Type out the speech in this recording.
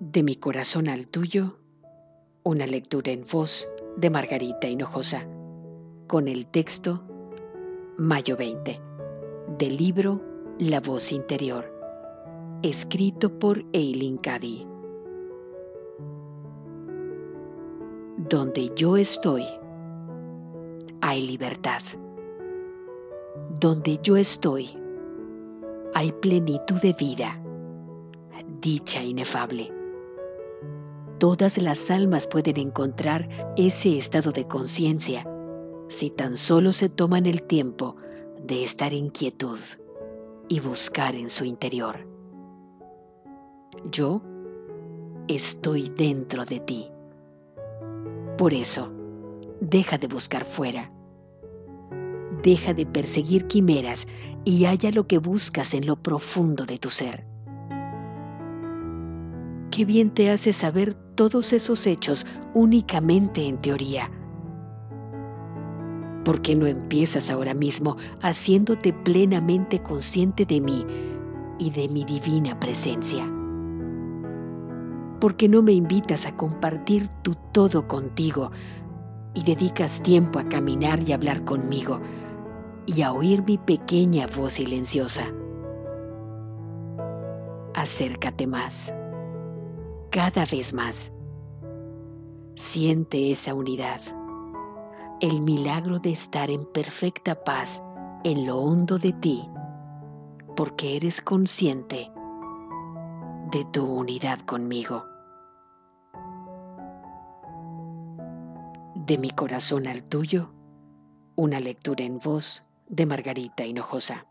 De mi corazón al tuyo, una lectura en voz de Margarita Hinojosa, con el texto Mayo 20, del libro La voz interior, escrito por Eileen Cady. Donde yo estoy, hay libertad. Donde yo estoy, hay plenitud de vida, dicha inefable. Todas las almas pueden encontrar ese estado de conciencia si tan solo se toman el tiempo de estar en quietud y buscar en su interior. Yo estoy dentro de ti. Por eso, deja de buscar fuera. Deja de perseguir quimeras y halla lo que buscas en lo profundo de tu ser. Qué bien te hace saber todos esos hechos únicamente en teoría. ¿Por qué no empiezas ahora mismo haciéndote plenamente consciente de mí y de mi divina presencia? ¿Por qué no me invitas a compartir tu todo contigo y dedicas tiempo a caminar y hablar conmigo y a oír mi pequeña voz silenciosa? Acércate más cada vez más. Siente esa unidad, el milagro de estar en perfecta paz en lo hondo de ti, porque eres consciente de tu unidad conmigo. De mi corazón al tuyo, una lectura en voz de Margarita Hinojosa.